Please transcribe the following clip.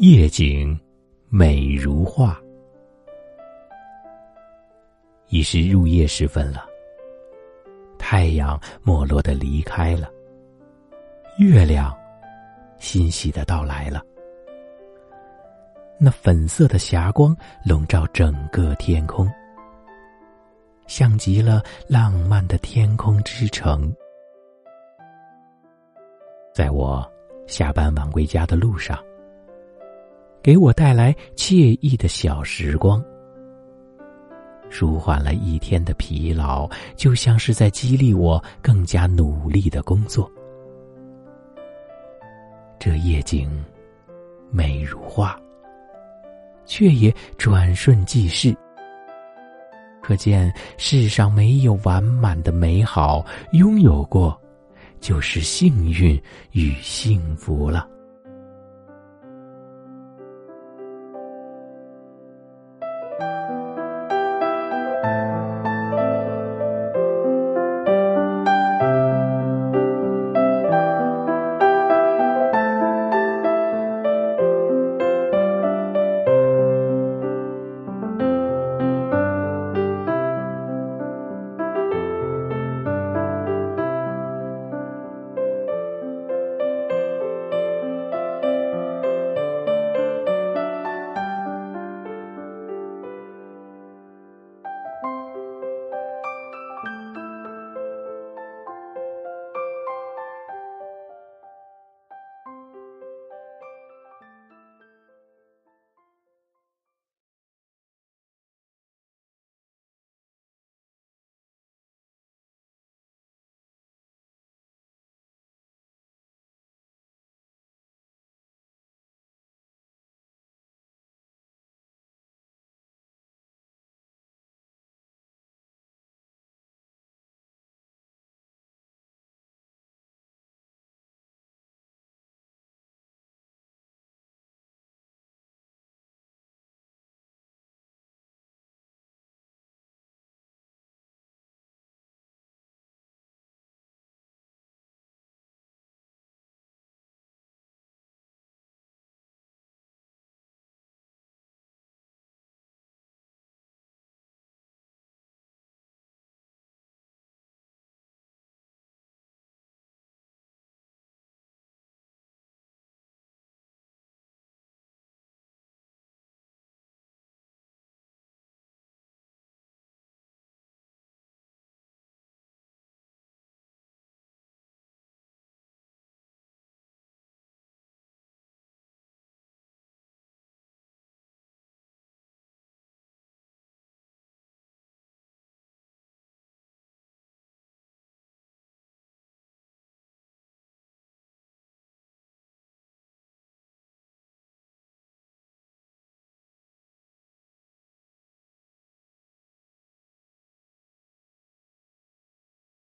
夜景美如画。已是入夜时分了，太阳没落的离开了，月亮欣喜的到来了。那粉色的霞光笼罩整个天空，像极了浪漫的天空之城。在我下班晚归家的路上，给我带来惬意的小时光，舒缓了一天的疲劳，就像是在激励我更加努力的工作。这夜景美如画。却也转瞬即逝，可见世上没有完满的美好，拥有过，就是幸运与幸福了。